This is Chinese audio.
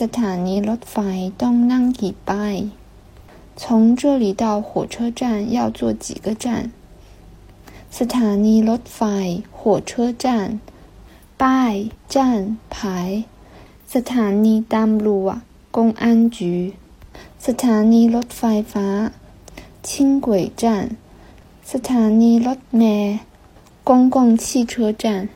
สถานีรถไฟตงหนานยี่ป้าย，从这里到火车站要坐几个站？สถานีรถไฟ火车站，ป้าย站牌。สถานีตว公安局，สถานีรถไฟฟ้า轻轨站，สถานีรถเมล公共汽车站。